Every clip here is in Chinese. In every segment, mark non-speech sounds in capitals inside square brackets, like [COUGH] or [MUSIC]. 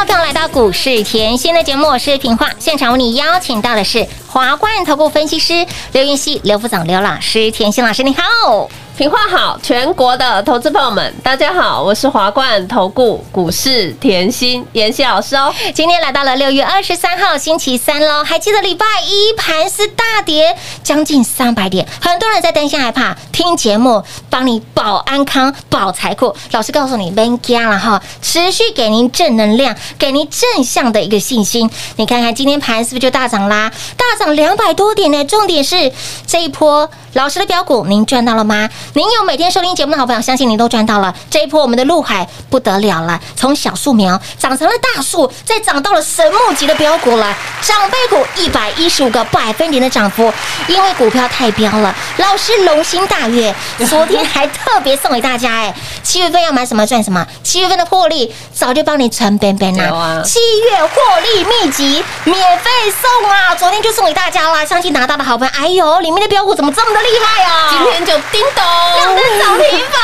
欢迎来到股市甜心的节目，我是平化。现场为你邀请到的是华冠投顾分析师刘云熙、刘副总、刘老师，甜心老师你好。平话好，全国的投资朋友们，大家好，我是华冠投顾股市甜心妍希老师哦。今天来到了六月二十三号星期三喽，还记得礼拜一盘是大跌将近三百点，很多人在担心害怕，听节目帮你保安康、保财库。老师告诉你，别加了哈，持续给您正能量，给您正向的一个信心。你看看今天盘是不是就大涨啦？大涨两百多点呢。重点是这一波老师的标股，您赚到了吗？您有每天收听节目的好朋友，相信您都赚到了。这一波我们的陆海不得了了，从小树苗长成了大树，再长到了神木级的标股了，长辈股一百一十五个百分点的涨幅，因为股票太飙了。老师龙心大悦，昨天还特别送给大家，哎，[LAUGHS] 七月份要买什么赚什么，七月份的获利早就帮你存边边有啦啊。七月获利秘籍免费送啊，昨天就送给大家啦，相信拿到的好朋友，哎呦，里面的标股怎么这么的厉害啊？今天就叮咚，亮灯涨停板，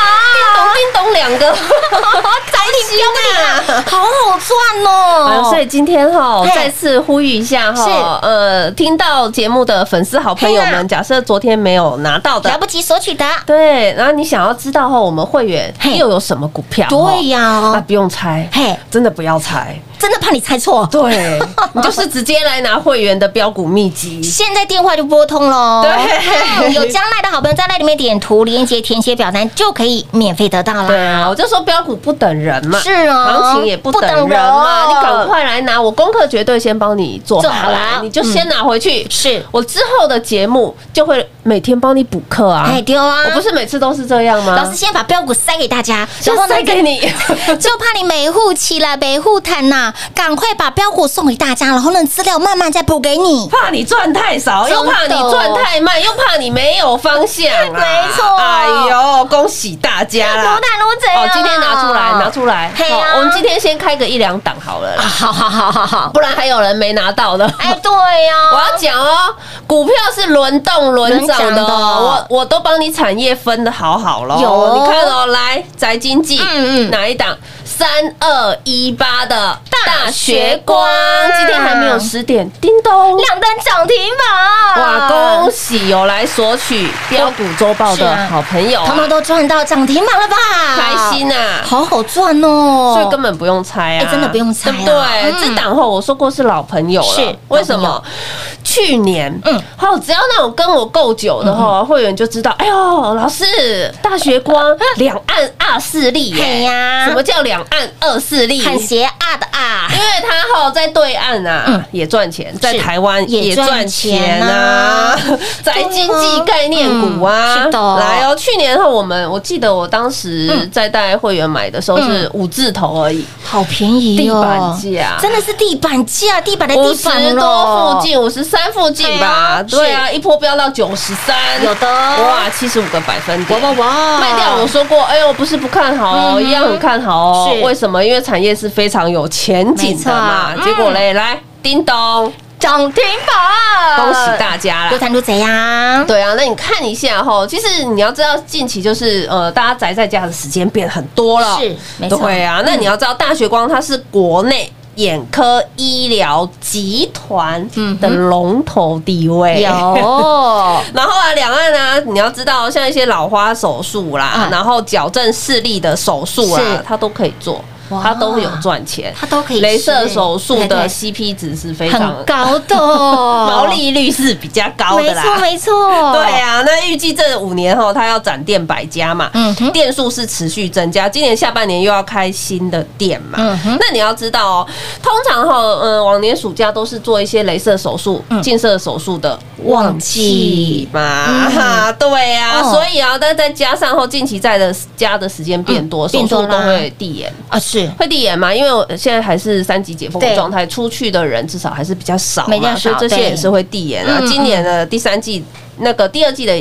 叮叮咚两个，涨停标不停啊，好好赚哦！所以今天哈再次呼吁一下是。哈，呃，听到节目的粉丝好朋友们，假设昨天没有拿到的。来。不及索取的，对，然后你想要知道哈我们会员又有什么股票？对呀。那不用猜，嘿，真的不要猜，真的怕你猜错。对你就是直接来拿会员的标股秘籍。现在电话就拨通喽。对嗯有将来的好朋友在那里面点图连接填写表单就可以免费得到啦。对啊，我就说标股不等人嘛，是啊行情也不等人嘛，你赶快来拿，我功课绝对先帮你做做好好了，你就先拿回去。是我之后的节目就会每天帮你补课啊。哎丢啊！我不是每次都是这样吗？老师先把标股塞给大家，先然后呢塞给你，[LAUGHS] 就怕你每户起来每户谈呐，赶快把标股送给大家，然后呢资料慢慢再补给你。怕你赚太少，又怕你赚太慢，又怕你没有方向啊。没错哎呦，恭喜大家如啦！谈如贼啊哦，今天拿出来，拿出来。嘿啊好我们今天先开个一两档好了啦，好好好好好，不然还有人没拿到的。哎对呀，[LAUGHS] 我要讲哦，股票是轮动轮涨的我我都帮你产业分的好好了。有哦你看哦，来宅经济，嗯嗯哪一档？三二一八的大学光。今天还没有十点，叮咚。两单涨停板，哇，恭喜有来索取标股周报的好朋友啊，他们都赚到涨停板了吧？开心啊！好好赚哦，所以根本不用猜啊，哎真的不用猜啊。对不对？嗯。这档后我说过是老朋友了，是为什么？去年，嗯。嗯，好，只要那种跟我够久的哈，会员就知道，哎呦，老师，大学光两岸二势力哎，呀。什么叫两岸二势力？很邪啊的啊。因，为他吼在对岸啊嗯。也赚钱，在台湾也赚钱钱啊。啊，[LAUGHS] 在经济概念股啊，嗯是的。来哦，去年后我们我记得我当时嗯。在带会员买的时候是五字头而已，好便宜地哦，板价。真的是地板价，地板的五地板十多附近，五十三附近对吧，啊对啊，一波飙到九十三，有的。哇，七十五个百分点，哇哇哇。卖掉我说过，哎呦，不是不看好哦，一样很看好哦是。为什么？因为产业是非常有前景的嘛结果嘞，来叮咚，涨停板，恭喜大家啦！多谈多贼呀，对啊，那你看一下哈，其实你要知道，近期就是呃，大家宅在家的时间变很多了，是没错对啊，那你要知道，大学光它是国内。眼科医疗集团的龙头地位，有。[LAUGHS] 然后啊，两岸啊，你要知道，像一些老花手术啦，嗯然后矫正视力的手术是啦，它都可以做。哇，它都有赚钱，它都可以镭射手术的 CP 值是非常高的。[LAUGHS] 毛利率是比较高的啦。没错没错，对啊，那预计这五年后，它要展店百家嘛，嗯哼。店数是持续增加，今年下半年又要开新的店嘛。嗯那你要知道哦，通常哈，嗯，往年暑假都是做一些镭射手术、嗯。近射手术的旺季嘛，嗯。哈，[LAUGHS] 对啊，哦。所以啊，但再加上后近期在的加的时间变多，手术都会递延。啊是会递延嘛？因为我现在还是三级解封的状态，出去的人至少还是比较少嘛，所以这些也是会递延啊嗯。今年的第三季。那个第二季的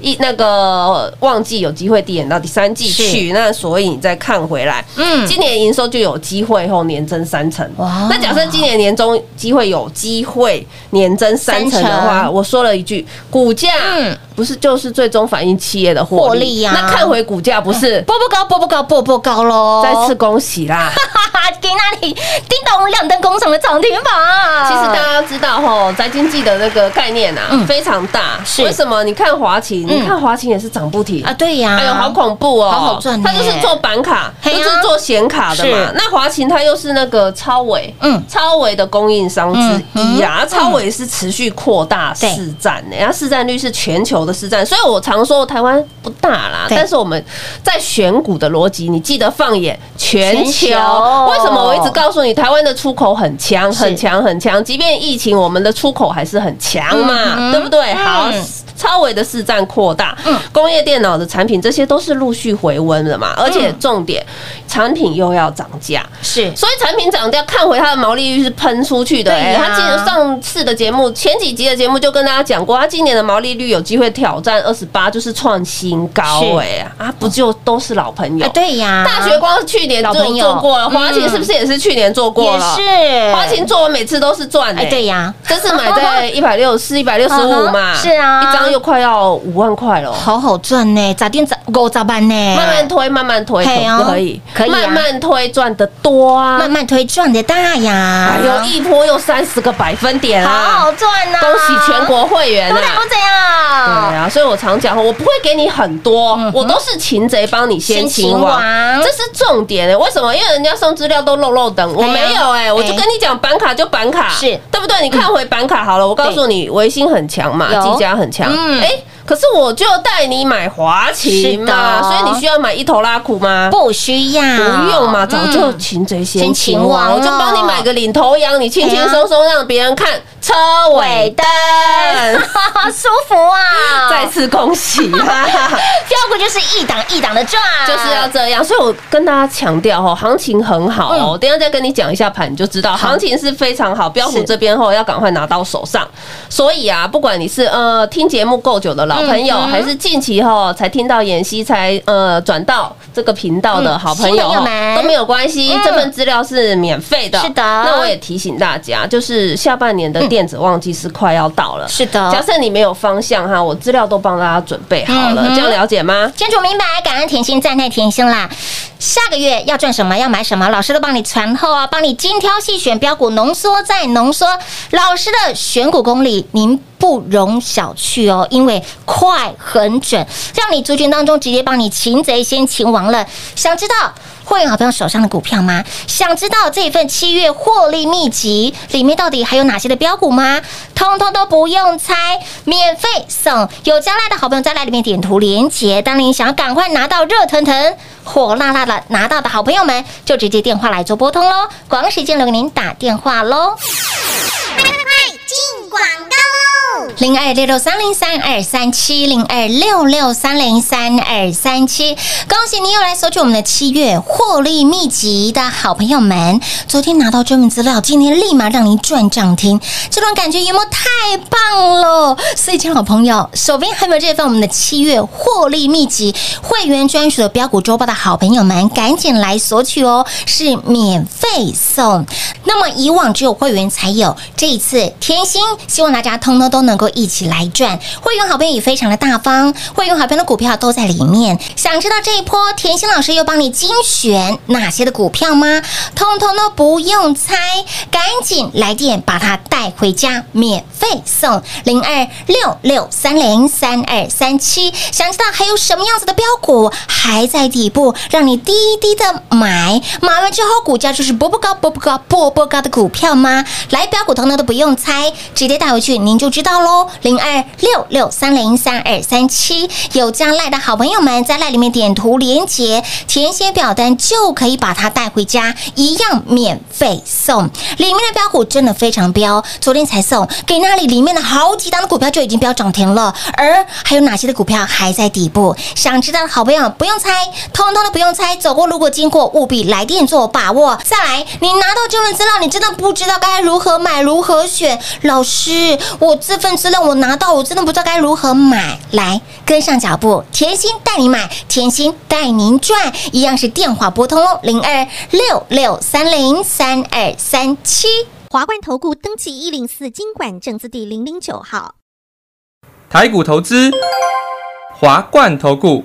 一那个旺季有机会递延到第三季去，那所以你再看回来，嗯今年营收就有机会后年增三成。哇那假设今年年中机会有机会年增三成的三话，我说了一句，股价嗯不是就是最终反映企业的获获利呀那看回股价不是？[LAUGHS] 波波高波波高波波高喽，再次恭喜啦！哈哈，给那里叮咚亮灯工厂的涨停板，其实大家知道吼，宅经济的那个概念啊，嗯非常大。是为什么？你看华勤，嗯你看华勤也是涨不停啊，对呀，哎呦，好恐怖哦！好好赚呢它就是做板卡，就是做显卡的嘛。那华勤它又是那个超伟，嗯嗯，超伟的供应商之一啊。超伟是持续扩大市占的，它市占率是全球的市占，所以我常说台湾不大啦，但是我们在选股的逻辑，你记得放眼全全球。为什么我一直告诉你，台湾的出口很强，很强，很强？即便疫情，我们的出口还是很强嗯嘛，对不对？好嗯。超微的市占扩大，嗯。工业电脑的产品这些都是陆续回温的嘛，而且重点，产品又要涨价，是。所以产品涨价，看回它的毛利率是喷出去的、哎，对呀。他记得上次的节目，前几集的节目就跟大家讲过，他今年的毛利率有机会挑战二十八，就是创新高、是。哎啊，不就都是老朋友？啊，？对呀，大学光是去年就做过了，华勤嗯是不是也是去年做过了？也是。华勤做，我每次都是赚的、哎，对呀，这次买在 [LAUGHS] 一百六十四、一百六十五嘛，[LAUGHS] 是啊。一张又快要五万块了。好好赚呢，咋定咋够咋办呢？慢慢推，慢慢推，可不可以？可以啊慢慢推，赚得多啊！慢慢推赚的大呀，哎呦，一波又三十个百分点好啊！好赚呐！恭喜全国会员啊！都怎样？对啊，所以我常讲，我不会给你很多，我都是擒贼帮你先擒王王，这是重点欸为什么？因为人家送资料都漏漏等，我没有哎，我就跟你讲板卡就板卡，是对不对？你看回板卡好了，我告诉你，维新很强嘛，有技嘉很强，嗯，可是我就带你买华勤嘛，的所以你需要买一头拉苦吗？不需要，不用嘛，早就嗯擒贼先先擒擒王王，我就帮你买个领头羊，你轻轻松松让别人看车尾灯。[LAUGHS] 舒服啊！再次恭喜，哈哈哈标股就是一档一档的赚，就是要这样。所以我跟大家强调哦，行情很好哦。等下再跟你讲一下盘，你就知道行情是非常好。标股这边后要赶快拿到手上。所以啊，不管你是呃听节目够久的老朋友，嗯还是近期哈才听到妍希才呃转到这个频道的好朋友都没有关系嗯，这份资料是免费的。是的那我也提醒大家，就是下半年的电子旺季是快要到了。是的假设你没有方向哈，我资料都帮大家准备好了，嗯这样了解吗？清楚明白，感恩甜心，赞叹甜心啦。下个月要赚什么，要买什么，老师都帮你传后啊，帮你精挑细选标股，浓缩再浓缩。老师的选股功力，您不容小觑哦，因为快很准，让你族群当中直接帮你擒贼先擒王了。想知道？会员好朋友手上的股票吗？想知道这份七月获利秘籍里面到底还有哪些的标股吗？通通都不用猜，免费送。有将来的好朋友在来里面点图连接。当你想要赶快拿到热腾腾、火辣辣的拿到的好朋友们，就直接电话来做拨通喽。广时间留给您打电话喽。快快快，进广告零二六六三零三二三七零二六六三零三二三七，恭喜你又来索取我们的七月获利秘籍的好朋友们，昨天拿到专门资料，今天立马让您赚涨停，这种感觉有没有太棒了？所以，亲好朋友，手边还有没有这份我们的七月获利秘籍会员专属的标股周报的好朋友们，赶紧来索取哦，是免费送。那么以往只有会员才有，这一次甜心希望大家通通都能能够一起来赚。会员好朋友也非常的大方，会员好朋友的股票都在里面。想知道这一波甜心老师又帮你精选哪些的股票吗？通通都不用猜，赶紧来电把它带回家，免费送零二六六三零三二三七。想知道还有什么样子的标股还在底部，让你低低的买，买完之后股价就是波波高、波波高、波波高的股票吗？来标股通通都不用猜，直接带回去您就知道喽。零二六六三零三二三七，有加赖的好朋友们在赖里面点图连接，填写表单就可以把它带回家，一样免费送。里面的标股真的非常标，昨天才送给那里里面的好几档的股票就已经标涨停了，而还有哪些的股票还在底部？想知道的好朋友不用猜，通通都不用猜，走过路过经过务必来电做把握。再来，你拿到这份资料，你真的不知道该如何买，如何选。老师，我这份资料我拿到，我真的不知道该如何买。来，跟上脚步，甜心带你买，甜心带您赚，一样是电话拨通哦，零二六六三零三二三七。华冠投顾登记一零四经管证字第零零九号。台股投资，华冠投顾。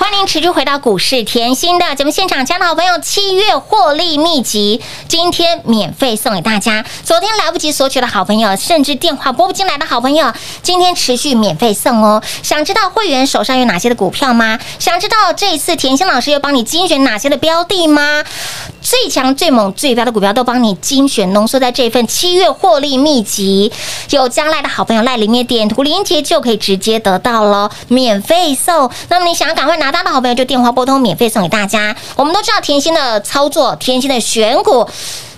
欢迎持续回到股市甜心的节目现场，亲爱的好朋友，七月获利秘籍今天免费送给大家。昨天来不及索取的好朋友，甚至电话拨不进来的好朋友，今天持续免费送哦。想知道会员手上有哪些的股票吗？想知道这一次甜心老师又帮你精选哪些的标的吗？最强、最猛、最标的股票都帮你精选浓缩在这份七月获利秘籍，有加赖的好朋友赖里面点图连接就可以直接得到了，免费送。那么你想要赶快拿到的好朋友，就电话拨通，免费送给大家。我们都知道甜心的操作，甜心的选股。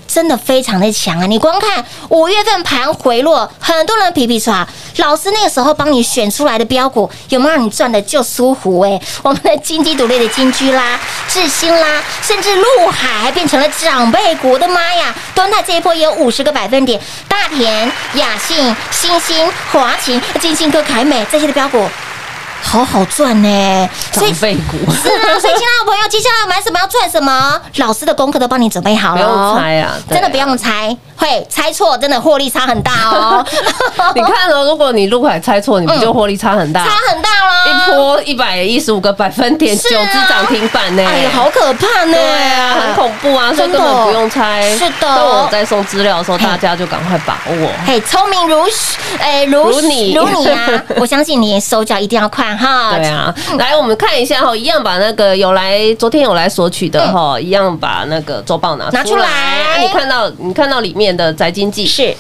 真的非常的强啊！你光看五月份盘回落，很多人皮皮刷，老师那个时候帮你选出来的标股，有没有让你赚的就舒服哎？我们的金鸡独立的金居啦、智新啦，甚至陆海还变成了长辈股，我的妈呀！端泰这一波也有五十个百分点，大田、雅信、新星、华勤、金星科、凯美这些的标股。好好赚呢，所以长辈股。是啊，所以亲爱的朋友，[LAUGHS] 接下来要买什么要赚什么，老师的功课都帮你准备好了。哦，不用猜啊啊。真的不用猜，会猜错真的获利差很大哦，[LAUGHS] 你看哦，如果你陆海猜错，你不就获利差很大？差很大了，一波一百一十五个百分点，九只涨停板呢！哎呀，好可怕呢，对啊，很恐怖啊，所以根本不用猜。是的但我在送资料的时候，大家就赶快把握。嘿，聪明如哎如如你如你啊！[LAUGHS] 我相信你手脚一定要快哈。对啊，来我们看一下哈，一样把那个有来昨天有来索取的哈，一样把那个周报拿拿出来啊你看到你看到里面的宅经济。是。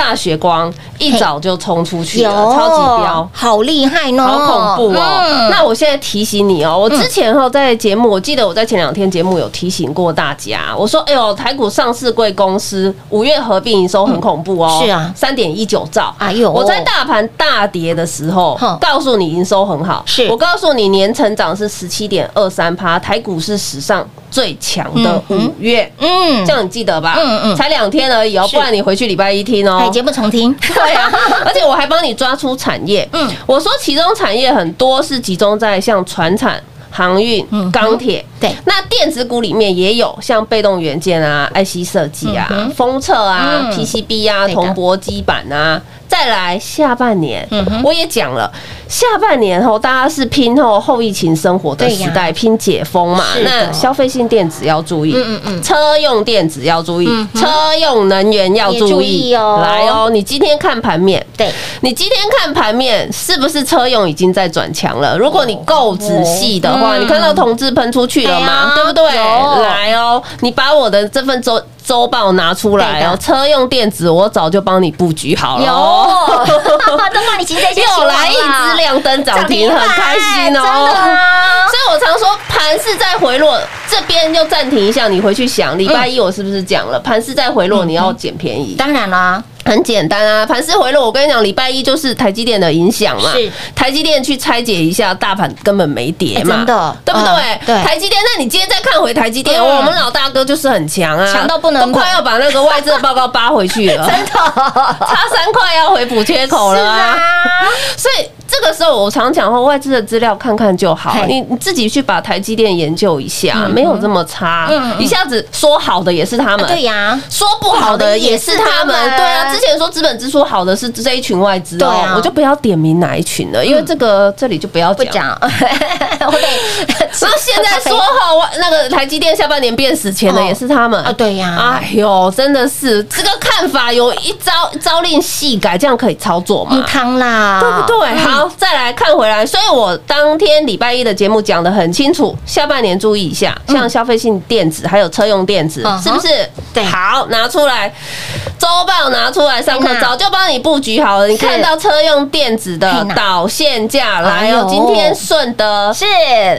大血光一早就冲出去了，超级标。好厉害呢，好恐怖哦！嗯。那我现在提醒你哦，我之前哈在节目，我记得我在前两天节目有提醒过大家，我说，哎呦，台股上市贵公司五月合并营收很恐怖哦，嗯是啊。三点一九兆。哎呦。我在大盘大跌的时候，告诉你营收很好，是。我告诉你年成长是十七点二三趴，台股是史上最强的五月。嗯。这样你记得吧？嗯嗯。才两天而已哦，不然你回去礼拜一听哦。哎，节目重听，[LAUGHS] 对啊，而且我还帮你抓出产业。嗯。嗯，我说其中产业很多是集中在像船产、航运嗯、钢铁。对。那电子股里面也有像被动元件啊、IC 设计啊嗯、封测啊嗯、PCB 啊、铜箔基板啊。再来下半年嗯，我也讲了，下半年后大家是拼后后疫情生活的时代，拼解封嘛那消费性电子要注意，嗯嗯嗯。车用电子要注意车用能源要注注意意哦。来哦，你今天看盘面，对，你今天看盘面是不是车用已经在转强了？如果你够仔细的话，嗯。你看到同志喷出去了吗？对不对？来哦，你把我的这份周周报拿出来哦，车用电子我早就帮你布局好了有，[LAUGHS] [LAUGHS] [LAUGHS] 又来一只亮灯涨停，很开心哦。[LAUGHS] 所以我常说盘是在回落，这边就暂停一下，你回去想，礼拜一我是不是讲了，盘是在回落，你要捡便宜。当然啦，很简单啊，盘势回落，我跟你讲，礼拜一就是台积电的影响嘛。是。台积电去拆解一下，大盘根本没跌嘛，哎真的。对不对？嗯对。台积电，那你今天再看回台积电，嗯。我们老大哥就是很强啊，强到不能碰都快要把那个外资的报告扒回去了，[LAUGHS] 真的。[LAUGHS] 差三块要回补缺口了啊。啊。[LAUGHS] 所以时候我常讲话，外资的资料看看就好，你你自己去把台积电研究一下，嗯没有这么差嗯嗯。一下子说好的也是他们，对呀，说不好的也是他们，对啊，之前说资本支出好的是这一群外资对我就不要点名哪一群了，因为这个这里就不要不讲。讲，会被然后现在说哈，外那个台积电下半年变死钱的也是他们。啊，对呀，哎呦，真的是这个看法有一招招令细改，这样可以操作嗯吗？汤啦，对不对？好，再来看回来，所以我当天礼拜一的节目讲的很清楚，下半年注意一下，像消费性电子还有车用电子嗯，是不是？对。好，拿出来，周报拿出来上课早就帮你布局好了。你看到车用电子的导线价哎来哦，今天顺德是。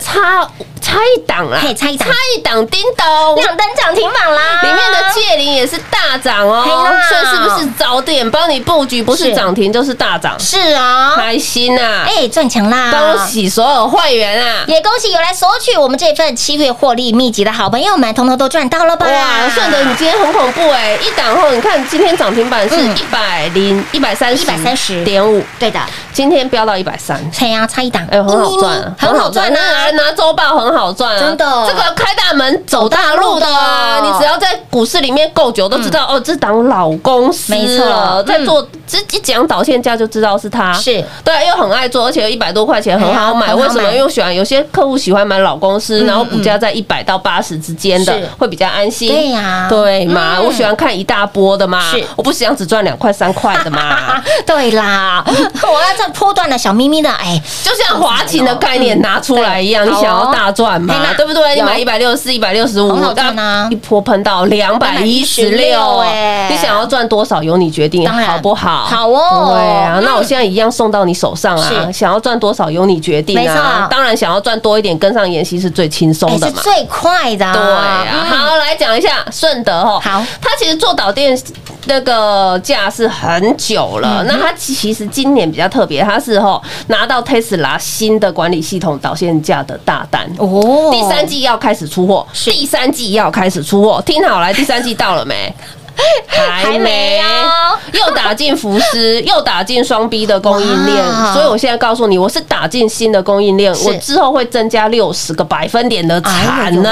差差一档啦，嘿差一档。差一档，叮咚。亮灯涨停板啦，里面的界灵也是大涨哦，是不是早点帮你布局？不是是涨停就是大涨，是啊，开心呐！哎，赚钱啦，恭！喜所有会员啊！也恭喜有来索取我们这份七月获利秘籍的好朋友们，通通都赚到了吧？哇，顺德你今天很恐怖哎！一档后，你看今天涨停板是嗯一百零一百三十一百三十点五，对的，今天飙到一百三。差呀，差一档，哎呦，很好赚啊，很好赚那啊！拿周报很好赚啊，真的这个开大门走大路的啊！走大路的你只要在股市里面够久，都知道、哦，这档老公司嗯没错了在嗯。做这一讲导线价就知道是他，是。对，又很爱做，而且一百多块钱很好买。为什么？买。因为喜欢有些客户喜欢买老公司，嗯然后股价在一百到八十之间的是，会比较安心。对呀。对嘛，嗯。我喜欢看一大波的嘛，是。我不想只赚两块三块的嘛。[LAUGHS] 对啦，[LAUGHS] 我要这波段的小咪咪的，哎，就像华勤的概念拿出来一样，你想要大赚嘛对不对？你有买一百六十四、一百六十五很好，赚啊。一波喷到两百一十六，哎你想要赚多少由你决定，好不好？好哦对啊，嗯那我现在一样送到你手上啊，想要赚多少由你决定没错啊。当然，想要赚多一点，跟上妍希是最轻松的是最快的，对啊，嗯好，来讲一下顺德哈。好它其实做导电那个价是很久嗯了。那它其实今年比较特别，它是哈拿到 Tesla 新的管理系统导线架的大单。哦第三季要开始出货，第三季要开始出货，听好来，第三季到了没？还还没哦又打进福斯，[LAUGHS] 又打进双 B 的供应链，所以我现在告诉你，我是打进新的供应链，我之后会增加六十个百分点的产能。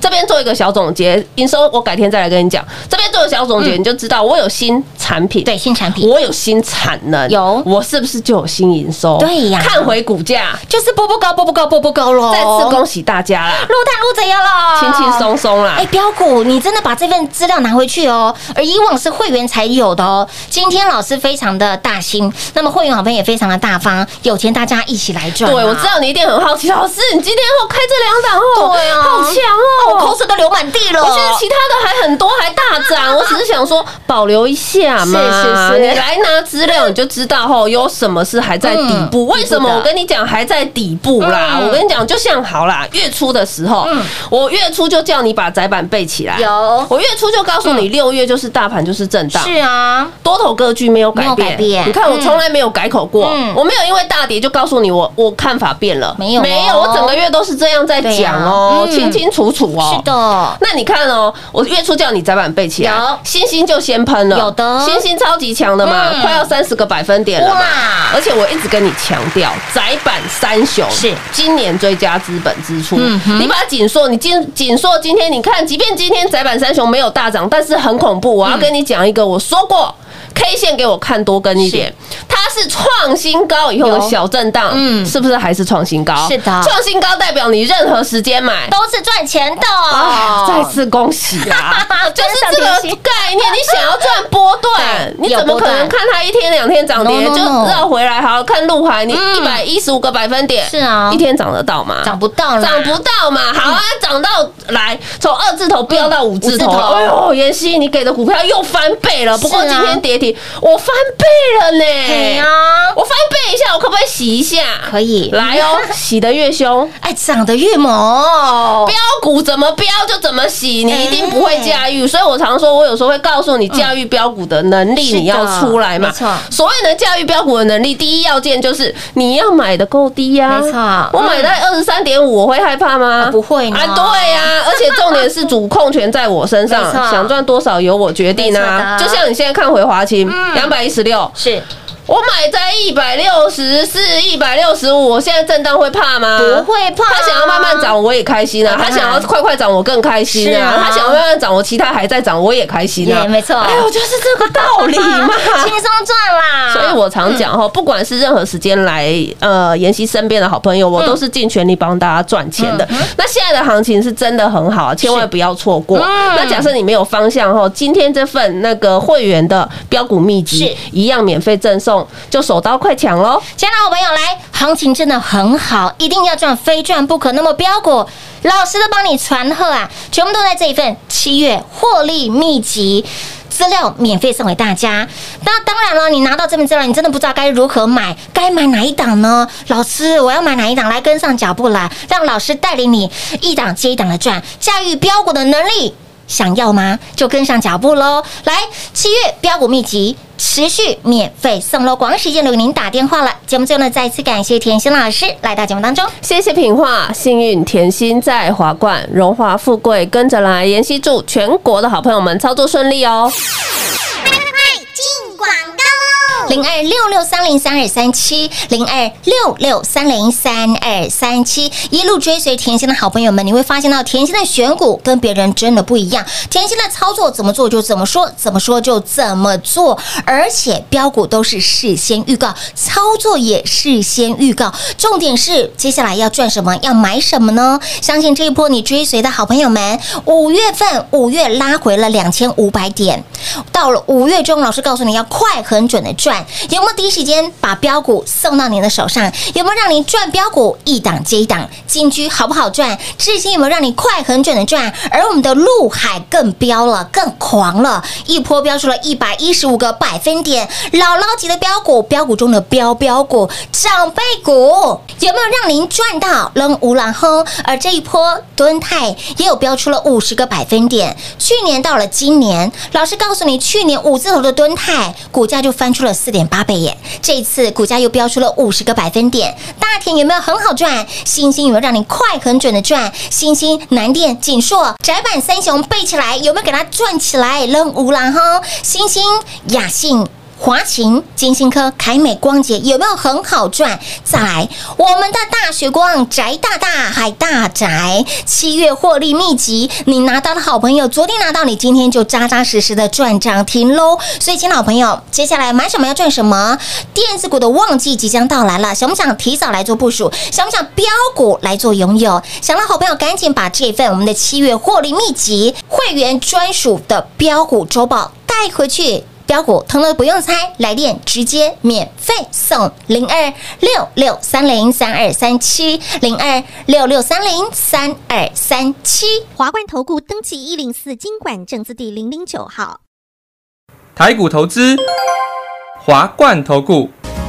这边做一个小总结，营收我改天再来跟你讲。这边做个小总结，你就知道我有新产品，对新产品我有新产能，有我是不是就有新营收？对呀看回股价，就是波波高，波波高，波波高喽。再次恭喜大家啦，陆探陆怎样了？轻轻松松啦哎，。标股，你真的把这份资料拿回去哦。而以往是会员才有的哦。今天老师非常的大心，那么会员好朋友也非常的大方，有钱大家一起来赚啊。对，我知道你一定很好奇，老师，你今天后开这两档哦，对啊好强哦，我口水都流满地了。[LAUGHS] 我觉得其他的还很多，还大涨。我只是想说保留一下嘛，是是是你来拿资料你就知道吼，有什么是还在底部。嗯为什么我跟你讲还在底部啦？嗯我跟你讲，就像好啦，月初的时候，我月初就叫你把窄板背起来。有我月初就告诉你，六月就是大盘就是震荡，是啊，多头格局没有改变。你看我嗯从来没有改口过，嗯。我没有因为大跌就告诉你我我看法变了，没有哦。没有，我整个月都是这样在讲哦，嗯。清清楚楚哦。是的，那你看哦，我月初叫你窄板背起来，有。星星就先喷了，有的。星星超级强的嘛，嗯。快要三十个百分点了嘛。哇。而且我一直跟你强调，窄板三雄是。今年追加资本支出。嗯你把它紧缩，你紧紧缩今天你看，即便今天窄板三雄没有大涨，但是很恐怖。我嗯要跟你讲一个，我说过。K 线给我看多跟一点，它是创新高以后的小震荡，嗯是不是还是创新高？是的创新高代表你任何时间买都是赚钱的。啊，再次恭喜啊！[LAUGHS] 就是这个概念，你想要赚波段，你怎么可能看它一天两天涨跌就绕回来？好看陆海，你嗯一百一十五个百分点，是啊一天涨得到吗？涨不到了，涨不到嘛，好啊，涨到来从二字头飙到五字头哎呦，妍希，你给的股票又翻倍了。不过今天跌停，我翻倍了呢。对呀我翻倍一下，我可不可以洗一下？可以来哦，[LAUGHS] 洗得越凶，哎，涨得越猛，标股怎么标就怎么洗，你一定不会驾驭。所以我常说，我有时候会告诉你，驾驭标股的能力你要出来嘛没错。所谓的驾驭标股的能力，第一要件就是你要买的够低呀。没错我买在二十三点五，我会害怕吗？啊不会呢啊，对呀。而且重点是主控权在我身上 [LAUGHS] 想赚多少由我决定啊。就像你现在看回华清两百一十六，是我买在一百六十四、一百六十五，我现在震荡会怕吗？不会怕他想要慢慢涨，我也开心啊；他想要快快涨，我更开心啊；啊他想要慢慢涨，我其他还在涨，我也开心啊。也没错哎呦，就是这个道理嘛。[LAUGHS] 轻松赚啦。所以我常讲哈，不管是任何时间来呃妍希身边的好朋友，我都是尽全力帮大家赚钱的。那现在的行情是真的很好，千万不要错过。那假设你没有方向哈，今天这份那个会员的标股秘籍一样免费赠送，就手刀快抢喽！亲爱的好朋友，来，行情真的很好，一定要赚，非赚不可。那么标股老师都帮你传贺啊，全部都在这一份七月获利秘籍。资料免费送给大家，那当然了，你拿到这份资料，你真的不知道该如何买，该买哪一档呢？老师，我要买哪一档？来跟上脚步来，让老师带领你一档接一档的赚，驾驭标股的能力。想要吗？就跟上脚步喽！来，七月标股秘籍持续免费送喽！广告时间留给您打电话了。节目最后呢，再次感谢甜心老师来到节目当中。谢谢品画，幸运甜心在华冠，荣华富贵跟着来。妍希祝全国的好朋友们操作顺利哦！进广告喽！零二六六三零三二三七，零二六六三零三二三七，一路追随甜心的好朋友们，你会发现到甜心的选股跟别人真的不一样，甜心的操作怎么做就怎么说，怎么说就怎么做，而且标股都是事先预告，操作也事先预告，重点是接下来要赚什么，要买什么呢？相信这一波你追随的好朋友们，五月份五月拉回了两千五百点，到了五月中，老师告告诉你要快很准的赚，有没有第一时间把标股送到您的手上？有没有让你赚标股一档接一档？金居好不好赚？至今有没有让你快很准的赚？而我们的陆海更飙了，更狂了，一波飙出了一百一十五个百分点，姥姥级的标股，标股中的标标股，长辈股，有没有让您赚到扔无然后？而这一波蹲泰也有标出了五十个百分点，去年到了今年，老师告诉你，去年五字头的敦嗨股价就翻出了四点八倍耶，这一次股价又飙出了五十个百分点。大田有没有很好赚？星星有没有让你快很准的赚？星星、南电、锦硕、窄板三雄背起来，有没有给它赚起来？扔无然后，星星、雅信。华勤、金星科、凯美光洁有没有很好赚？再来，我们的大学光宅大大海大宅，七月获利秘籍，你拿到的好朋友，昨天拿到，你今天就扎扎实实的赚涨停喽。所以，亲老朋友，接下来买什么要赚什么？电子股的旺季即将到来了，想不想提早来做部署？想不想标股来做拥有？想的好朋友，赶紧把这份我们的七月获利秘籍会员专属的标股周报带回去。标股通通不用猜，来电直接免费送零二六六三零三二三七零二六六三零三二三七。华冠投顾登记一零四经管证字第零零九号。台股投资，华冠投顾。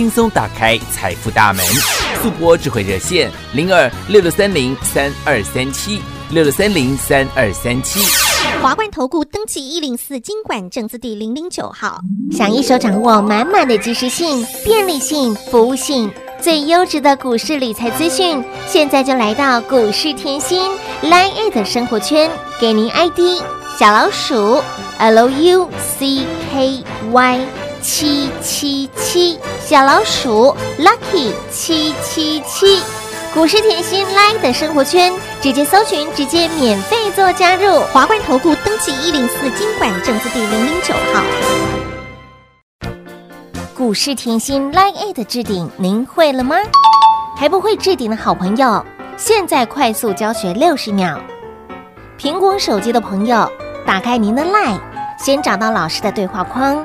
轻松打开财富大门。速播智慧热线零二六六三零三二三七六六三零三二三七。华冠投顾登记一零四经管证字第零零九号。想一手掌握满满的及时性、便利性、服务性，最优质的股市理财资讯，现在就来到股市甜心 Line A 的生活圈，给您 ID 小老鼠 Lucky 七七七，小老鼠 Lucky 七七七。股市甜心 Line 的生活圈，直接搜寻，直接免费做加入。华冠投顾登记一零四经管证字第零零九号。股市甜心 Line 的置顶，您会了吗？还不会置顶的好朋友，现在快速教学六十秒。苹果手机的朋友，打开您的 Line，先找到老师的对话框，